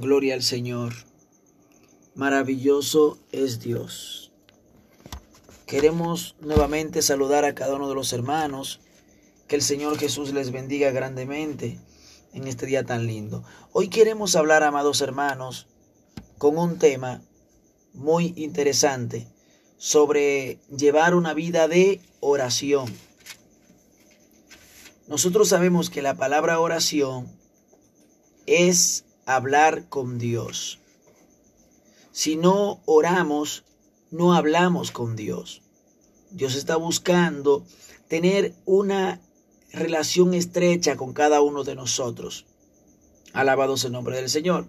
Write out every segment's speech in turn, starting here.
Gloria al Señor. Maravilloso es Dios. Queremos nuevamente saludar a cada uno de los hermanos. Que el Señor Jesús les bendiga grandemente en este día tan lindo. Hoy queremos hablar, amados hermanos, con un tema muy interesante sobre llevar una vida de oración. Nosotros sabemos que la palabra oración es hablar con Dios. Si no oramos, no hablamos con Dios. Dios está buscando tener una relación estrecha con cada uno de nosotros. Alabado sea el nombre del Señor.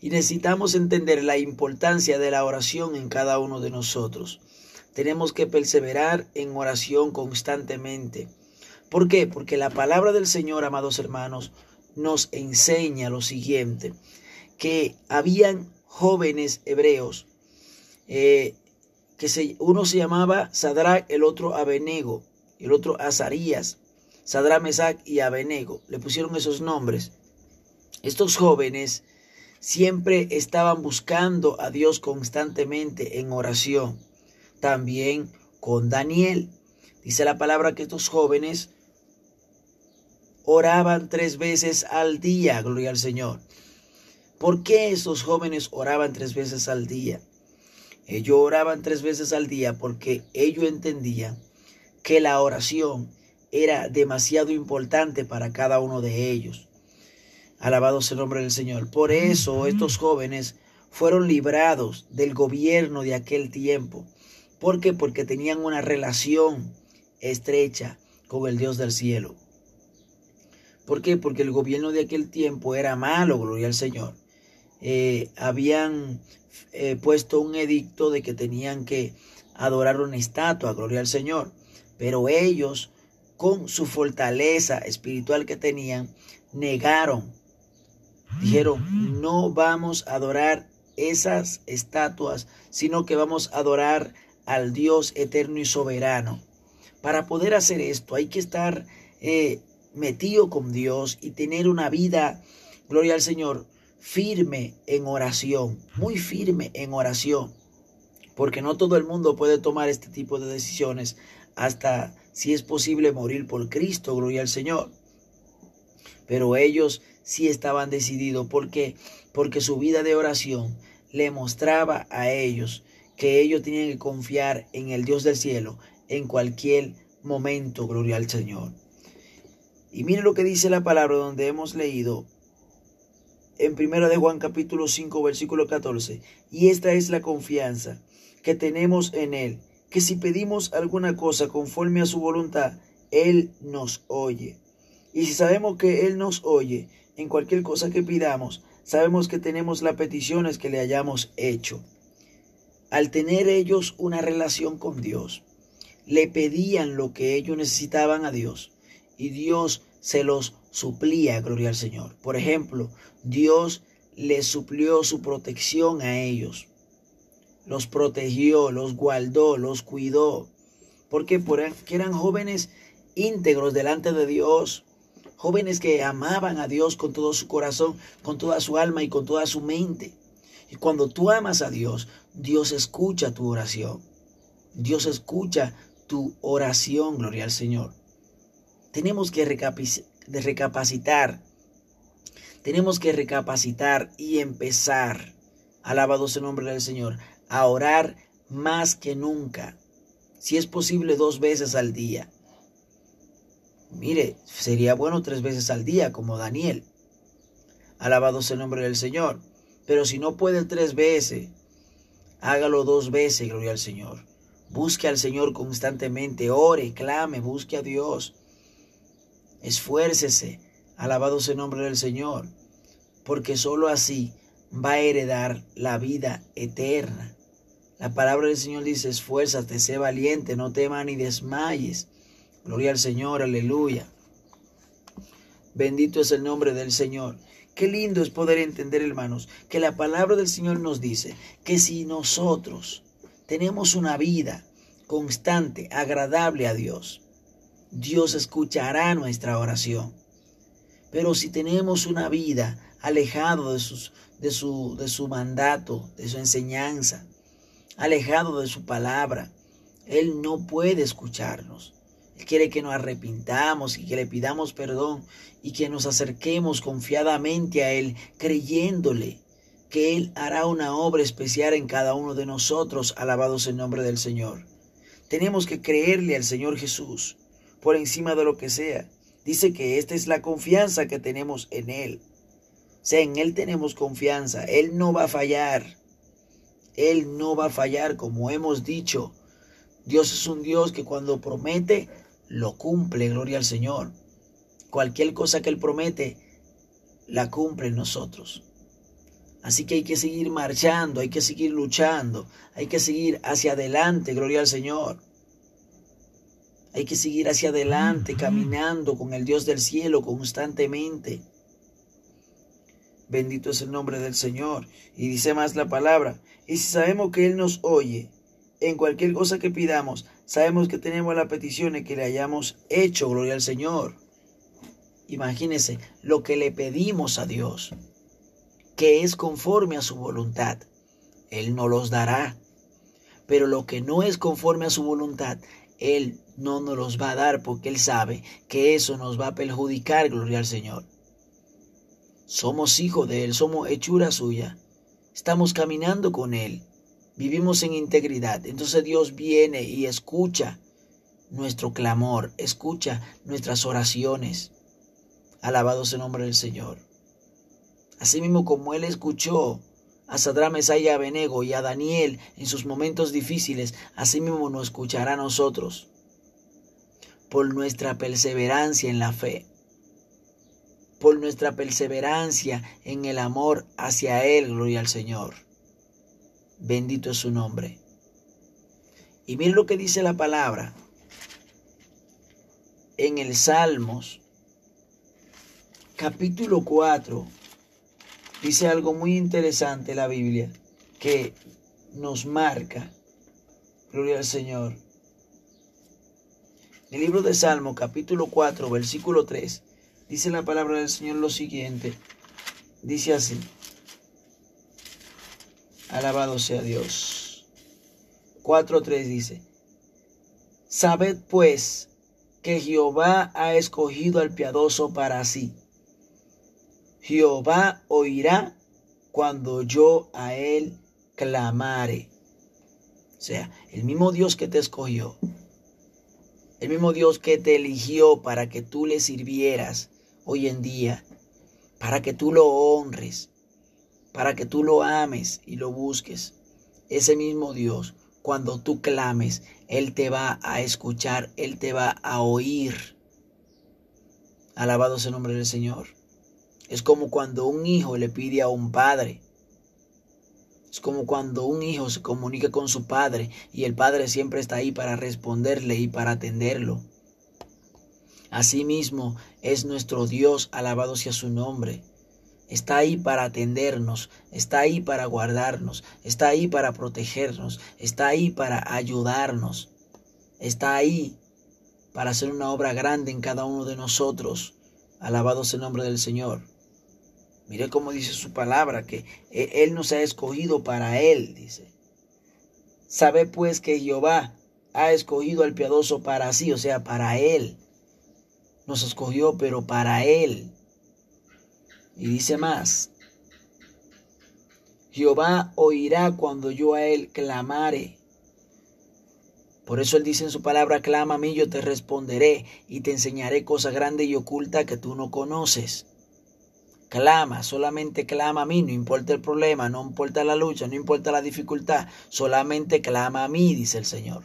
Y necesitamos entender la importancia de la oración en cada uno de nosotros. Tenemos que perseverar en oración constantemente. ¿Por qué? Porque la palabra del Señor, amados hermanos, nos enseña lo siguiente, que habían jóvenes hebreos, eh, que se, uno se llamaba Sadrach, el otro Abenego, el otro Azarías, Sadrach, Mesach y Abenego, le pusieron esos nombres. Estos jóvenes siempre estaban buscando a Dios constantemente en oración. También con Daniel. Dice la palabra que estos jóvenes oraban tres veces al día, gloria al Señor. ¿Por qué esos jóvenes oraban tres veces al día? Ellos oraban tres veces al día porque ellos entendían que la oración era demasiado importante para cada uno de ellos. Alabado sea el nombre del Señor. Por eso estos jóvenes fueron librados del gobierno de aquel tiempo. ¿Por qué? Porque tenían una relación estrecha con el Dios del cielo. ¿Por qué? Porque el gobierno de aquel tiempo era malo, gloria al Señor. Eh, habían eh, puesto un edicto de que tenían que adorar una estatua, gloria al Señor. Pero ellos, con su fortaleza espiritual que tenían, negaron. Dijeron, no vamos a adorar esas estatuas, sino que vamos a adorar al Dios eterno y soberano. Para poder hacer esto hay que estar eh, metido con Dios y tener una vida, gloria al Señor, firme en oración, muy firme en oración, porque no todo el mundo puede tomar este tipo de decisiones hasta si es posible morir por Cristo, gloria al Señor. Pero ellos sí estaban decididos porque porque su vida de oración le mostraba a ellos que ellos tenían que confiar en el Dios del cielo en cualquier momento, gloria al Señor. Y mire lo que dice la palabra donde hemos leído en 1 de Juan capítulo 5 versículo 14. Y esta es la confianza que tenemos en Él, que si pedimos alguna cosa conforme a su voluntad, Él nos oye. Y si sabemos que Él nos oye en cualquier cosa que pidamos, sabemos que tenemos las peticiones que le hayamos hecho. Al tener ellos una relación con Dios, le pedían lo que ellos necesitaban a Dios y Dios se los suplía, gloria al Señor. Por ejemplo, Dios les suplió su protección a ellos. Los protegió, los guardó, los cuidó. Porque eran jóvenes íntegros delante de Dios. Jóvenes que amaban a Dios con todo su corazón, con toda su alma y con toda su mente. Y cuando tú amas a Dios, Dios escucha tu oración. Dios escucha tu oración, gloria al Señor. Tenemos que recapacitar. Tenemos que recapacitar y empezar, alabado sea el nombre del Señor, a orar más que nunca. Si es posible dos veces al día. Mire, sería bueno tres veces al día, como Daniel. Alabado sea el nombre del Señor. Pero si no puede tres veces, hágalo dos veces, gloria al Señor. Busque al Señor constantemente, ore, clame, busque a Dios. Esfuércese, alabado sea el nombre del Señor, porque sólo así va a heredar la vida eterna. La palabra del Señor dice, esfuérzate, sé valiente, no temas ni desmayes. Gloria al Señor, aleluya. Bendito es el nombre del Señor. Qué lindo es poder entender, hermanos, que la palabra del Señor nos dice que si nosotros tenemos una vida constante, agradable a Dios, Dios escuchará nuestra oración. Pero si tenemos una vida alejado de, sus, de, su, de su mandato, de su enseñanza, alejado de su palabra. Él no puede escucharnos. Él quiere que nos arrepintamos y que le pidamos perdón y que nos acerquemos confiadamente a Él, creyéndole que Él hará una obra especial en cada uno de nosotros, alabados en nombre del Señor. Tenemos que creerle al Señor Jesús por encima de lo que sea. Dice que esta es la confianza que tenemos en Él. O sea, en Él tenemos confianza. Él no va a fallar. Él no va a fallar, como hemos dicho. Dios es un Dios que cuando promete, lo cumple, gloria al Señor. Cualquier cosa que Él promete, la cumple en nosotros. Así que hay que seguir marchando, hay que seguir luchando, hay que seguir hacia adelante, gloria al Señor. Hay que seguir hacia adelante, caminando con el Dios del cielo constantemente. Bendito es el nombre del Señor. Y dice más la palabra. Y si sabemos que Él nos oye, en cualquier cosa que pidamos, sabemos que tenemos las peticiones que le hayamos hecho, gloria al Señor. Imagínese lo que le pedimos a Dios que es conforme a su voluntad. Él no los dará. Pero lo que no es conforme a su voluntad, Él no nos los va a dar porque Él sabe que eso nos va a perjudicar, gloria al Señor. Somos hijos de Él, somos hechura suya. Estamos caminando con Él. Vivimos en integridad. Entonces Dios viene y escucha nuestro clamor, escucha nuestras oraciones. Alabado sea el nombre del Señor. Asimismo como Él escuchó a Sadrán, Mesaya y Abenego y a Daniel en sus momentos difíciles, asimismo nos escuchará a nosotros por nuestra perseverancia en la fe, por nuestra perseverancia en el amor hacia Él, gloria al Señor. Bendito es su nombre. Y miren lo que dice la palabra en el Salmos, capítulo 4, dice algo muy interesante la Biblia que nos marca. Gloria al Señor. El libro de Salmo, capítulo 4, versículo 3, dice la palabra del Señor lo siguiente. Dice así. Alabado sea Dios. 4.3 dice. Sabed pues que Jehová ha escogido al piadoso para sí Jehová oirá cuando yo a él clamare. O sea, el mismo Dios que te escogió, el mismo Dios que te eligió para que tú le sirvieras hoy en día, para que tú lo honres, para que tú lo ames y lo busques. Ese mismo Dios, cuando tú clames, Él te va a escuchar, Él te va a oír. Alabado sea el nombre del Señor. Es como cuando un hijo le pide a un padre. Es como cuando un hijo se comunica con su padre y el padre siempre está ahí para responderle y para atenderlo. Asimismo es nuestro Dios, alabado sea su nombre. Está ahí para atendernos, está ahí para guardarnos, está ahí para protegernos, está ahí para ayudarnos, está ahí para hacer una obra grande en cada uno de nosotros. Alabado sea el nombre del Señor. Mire cómo dice su palabra, que e, Él nos ha escogido para Él, dice. Sabe pues que Jehová ha escogido al piadoso para sí, o sea, para Él. Nos escogió, pero para Él. Y dice más, Jehová oirá cuando yo a Él clamare. Por eso Él dice en su palabra, clama a mí, yo te responderé y te enseñaré cosa grande y oculta que tú no conoces. Clama, solamente clama a mí, no importa el problema, no importa la lucha, no importa la dificultad, solamente clama a mí, dice el Señor.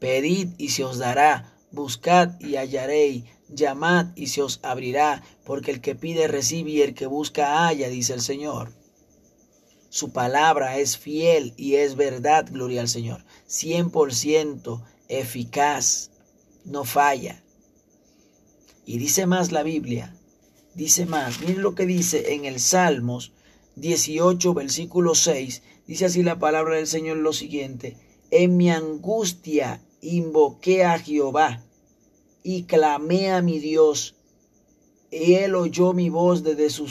Pedid y se os dará, buscad y hallaréis, llamad y se os abrirá, porque el que pide recibe y el que busca halla, dice el Señor. Su palabra es fiel y es verdad, gloria al Señor. 100% eficaz, no falla. Y dice más la Biblia, dice más. Miren lo que dice en el Salmos 18, versículo 6. Dice así la palabra del Señor lo siguiente. En mi angustia invoqué a Jehová y clamé a mi Dios Y él oyó mi voz desde su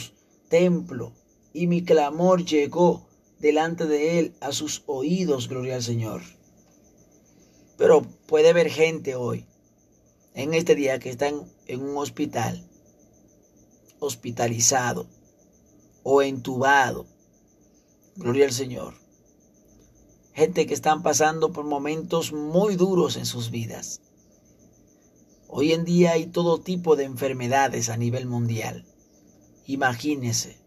templo, y mi clamor llegó delante de él a sus oídos, gloria al Señor. Pero puede haber gente hoy, en este día, que están en un hospital, hospitalizado o entubado. Gloria al Señor. Gente que están pasando por momentos muy duros en sus vidas. Hoy en día hay todo tipo de enfermedades a nivel mundial. Imagínese.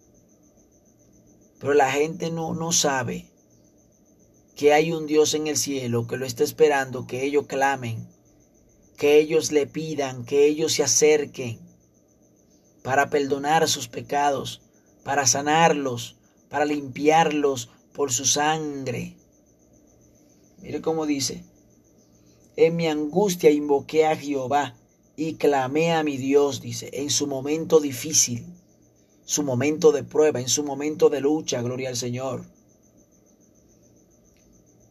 Pero la gente no, no sabe que hay un Dios en el cielo que lo está esperando, que ellos clamen, que ellos le pidan, que ellos se acerquen para perdonar sus pecados, para sanarlos, para limpiarlos por su sangre. Mire cómo dice, en mi angustia invoqué a Jehová y clamé a mi Dios, dice, en su momento difícil, su momento de prueba, en su momento de lucha, gloria al Señor.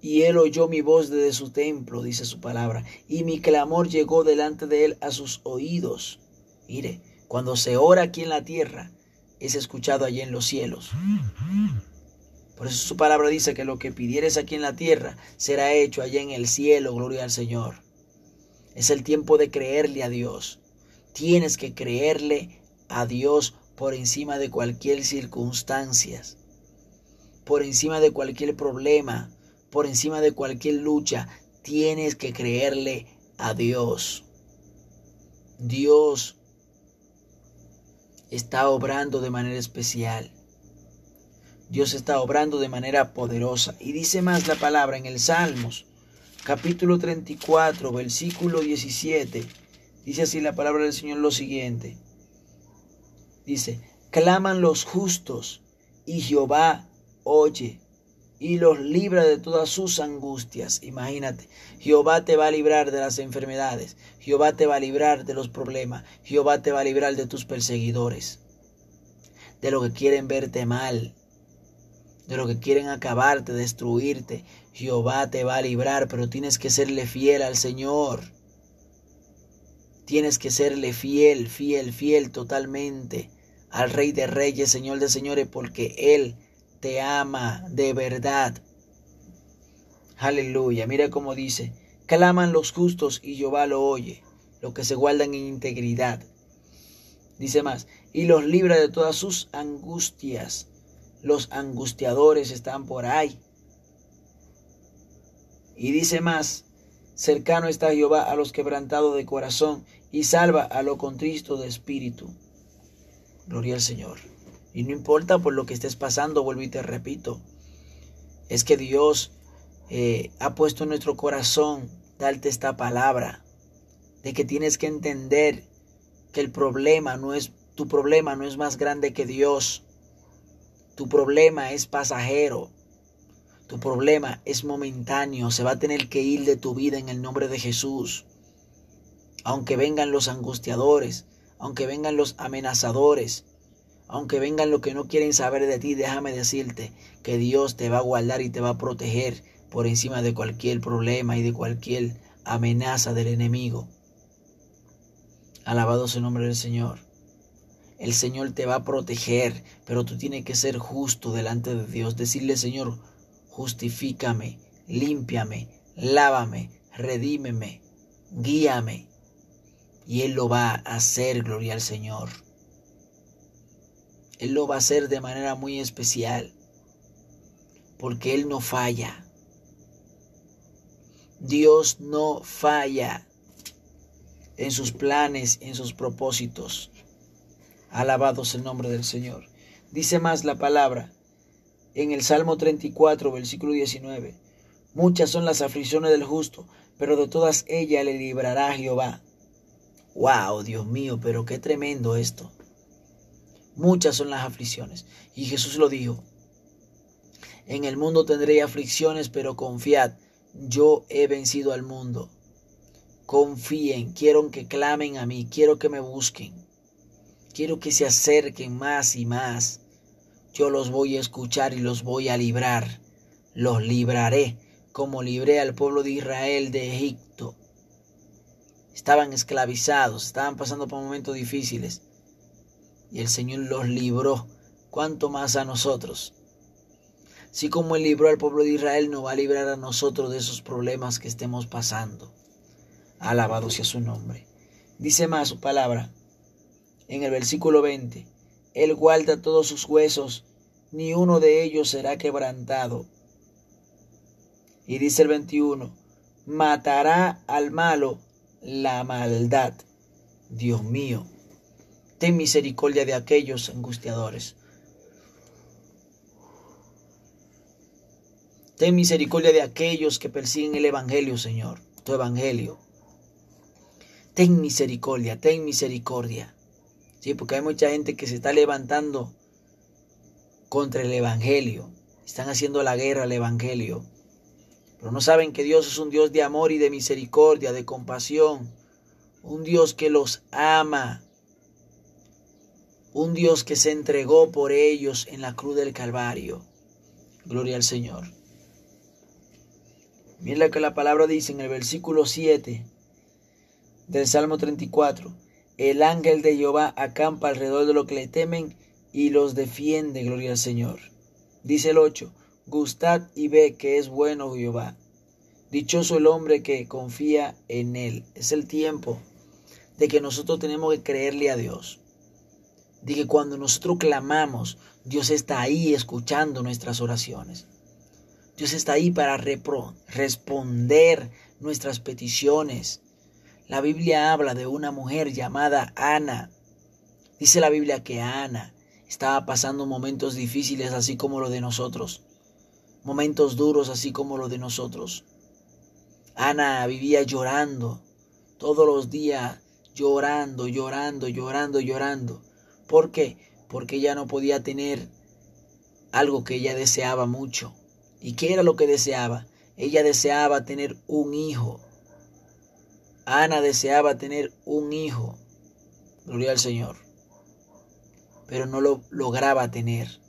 Y él oyó mi voz desde su templo, dice su palabra, y mi clamor llegó delante de él a sus oídos. Mire, cuando se ora aquí en la tierra, es escuchado allí en los cielos. Por eso su palabra dice que lo que pidieres aquí en la tierra será hecho allá en el cielo, gloria al Señor. Es el tiempo de creerle a Dios. Tienes que creerle a Dios por encima de cualquier circunstancia, por encima de cualquier problema, por encima de cualquier lucha. Tienes que creerle a Dios. Dios está obrando de manera especial. Dios está obrando de manera poderosa. Y dice más la palabra en el Salmos, capítulo 34, versículo 17. Dice así la palabra del Señor lo siguiente. Dice, claman los justos y Jehová oye y los libra de todas sus angustias. Imagínate, Jehová te va a librar de las enfermedades, Jehová te va a librar de los problemas, Jehová te va a librar de tus perseguidores, de lo que quieren verte mal, de lo que quieren acabarte, destruirte. Jehová te va a librar, pero tienes que serle fiel al Señor. Tienes que serle fiel, fiel, fiel totalmente al Rey de Reyes, Señor de Señores, porque Él te ama de verdad. Aleluya. Mira cómo dice, claman los justos y Jehová lo oye, los que se guardan en integridad. Dice más, y los libra de todas sus angustias los angustiadores están por ahí. Y dice más, cercano está Jehová a los quebrantados de corazón y salva a los contristo de espíritu. Gloria al Señor. Y no importa por lo que estés pasando, vuelvo y te repito, es que Dios eh, ha puesto en nuestro corazón darte esta palabra de que tienes que entender que el problema no es tu problema no es más grande que Dios tu problema es pasajero. Tu problema es momentáneo. Se va a tener que ir de tu vida en el nombre de Jesús. Aunque vengan los angustiadores, aunque vengan los amenazadores, aunque vengan los que no quieren saber de ti, déjame decirte que Dios te va a guardar y te va a proteger por encima de cualquier problema y de cualquier amenaza del enemigo. Alabado sea el nombre del Señor. El Señor te va a proteger, pero tú tienes que ser justo delante de Dios. Decirle, Señor, justifícame, límpiame, lávame, redímeme, guíame. Y Él lo va a hacer, gloria al Señor. Él lo va a hacer de manera muy especial, porque Él no falla. Dios no falla en sus planes, en sus propósitos. Alabados el nombre del Señor. Dice más la palabra en el Salmo 34, versículo 19. Muchas son las aflicciones del justo, pero de todas ellas le librará Jehová. ¡Wow, Dios mío! Pero qué tremendo esto. Muchas son las aflicciones. Y Jesús lo dijo. En el mundo tendré aflicciones, pero confiad, yo he vencido al mundo. Confíen, quiero que clamen a mí, quiero que me busquen. Quiero que se acerquen más y más. Yo los voy a escuchar y los voy a librar. Los libraré como libré al pueblo de Israel de Egipto. Estaban esclavizados, estaban pasando por momentos difíciles, y el Señor los libró, cuanto más a nosotros. Así como Él libró al pueblo de Israel, nos va a librar a nosotros de esos problemas que estemos pasando. Alabado sea su nombre. Dice más su palabra en el versículo 20. Él guarda todos sus huesos, ni uno de ellos será quebrantado. Y dice el 21, matará al malo la maldad. Dios mío, ten misericordia de aquellos angustiadores. Ten misericordia de aquellos que persiguen el Evangelio, Señor, tu Evangelio. Ten misericordia, ten misericordia. Sí, porque hay mucha gente que se está levantando contra el Evangelio. Están haciendo la guerra al Evangelio. Pero no saben que Dios es un Dios de amor y de misericordia, de compasión. Un Dios que los ama. Un Dios que se entregó por ellos en la cruz del Calvario. Gloria al Señor. Mira lo que la palabra dice en el versículo 7 del Salmo 34. El ángel de Jehová acampa alrededor de los que le temen y los defiende, gloria al Señor. Dice el 8, gustad y ve que es bueno Jehová. Dichoso el hombre que confía en él. Es el tiempo de que nosotros tenemos que creerle a Dios. De que cuando nosotros clamamos, Dios está ahí escuchando nuestras oraciones. Dios está ahí para responder nuestras peticiones. La Biblia habla de una mujer llamada Ana. Dice la Biblia que Ana estaba pasando momentos difíciles así como lo de nosotros. Momentos duros así como lo de nosotros. Ana vivía llorando todos los días, llorando, llorando, llorando, llorando. ¿Por qué? Porque ella no podía tener algo que ella deseaba mucho. ¿Y qué era lo que deseaba? Ella deseaba tener un hijo. Ana deseaba tener un hijo. Gloria al Señor. Pero no lo lograba tener.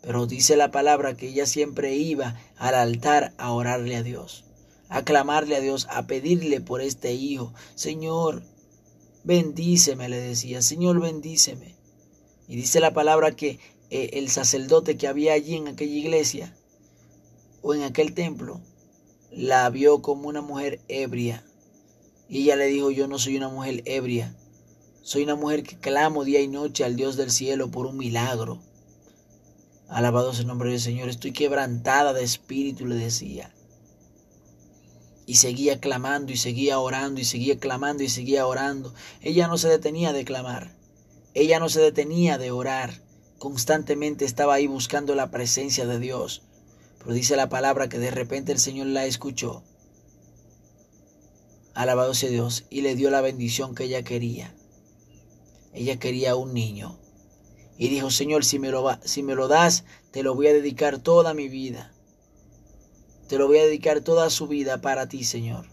Pero dice la palabra que ella siempre iba al altar a orarle a Dios, a clamarle a Dios, a pedirle por este hijo. Señor, bendíceme, le decía, Señor, bendíceme. Y dice la palabra que eh, el sacerdote que había allí en aquella iglesia o en aquel templo, la vio como una mujer ebria. Y ella le dijo, yo no soy una mujer ebria, soy una mujer que clamo día y noche al Dios del cielo por un milagro. Alabado sea el nombre del Señor, estoy quebrantada de espíritu, le decía. Y seguía clamando y seguía orando y seguía clamando y seguía orando. Ella no se detenía de clamar. Ella no se detenía de orar. Constantemente estaba ahí buscando la presencia de Dios. Pero dice la palabra que de repente el Señor la escuchó. Alabado sea Dios. Y le dio la bendición que ella quería. Ella quería un niño. Y dijo, Señor, si me, lo si me lo das, te lo voy a dedicar toda mi vida. Te lo voy a dedicar toda su vida para ti, Señor.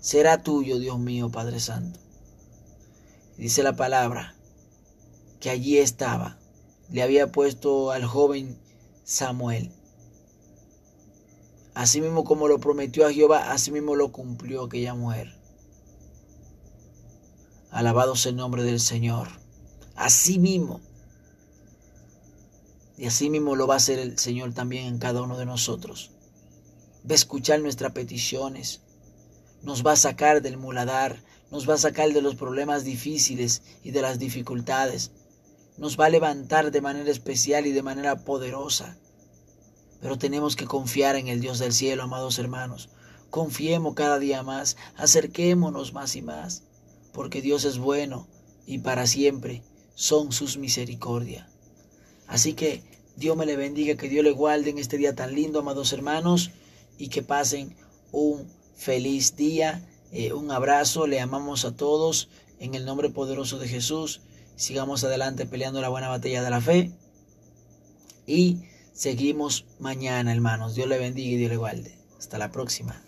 Será tuyo, Dios mío, Padre Santo. Dice la palabra que allí estaba. Le había puesto al joven Samuel. Así mismo como lo prometió a Jehová, así mismo lo cumplió aquella mujer. Alabado sea el nombre del Señor. Así mismo. Y así mismo lo va a hacer el Señor también en cada uno de nosotros. Va a escuchar nuestras peticiones. Nos va a sacar del muladar. Nos va a sacar de los problemas difíciles y de las dificultades. Nos va a levantar de manera especial y de manera poderosa. Pero tenemos que confiar en el Dios del cielo, amados hermanos. Confiemos cada día más, acerquémonos más y más, porque Dios es bueno y para siempre son sus misericordias. Así que Dios me le bendiga, que Dios le guarde en este día tan lindo, amados hermanos, y que pasen un feliz día. Eh, un abrazo, le amamos a todos en el nombre poderoso de Jesús. Sigamos adelante peleando la buena batalla de la fe. Y Seguimos mañana, hermanos. Dios le bendiga y Dios le guarde. Hasta la próxima.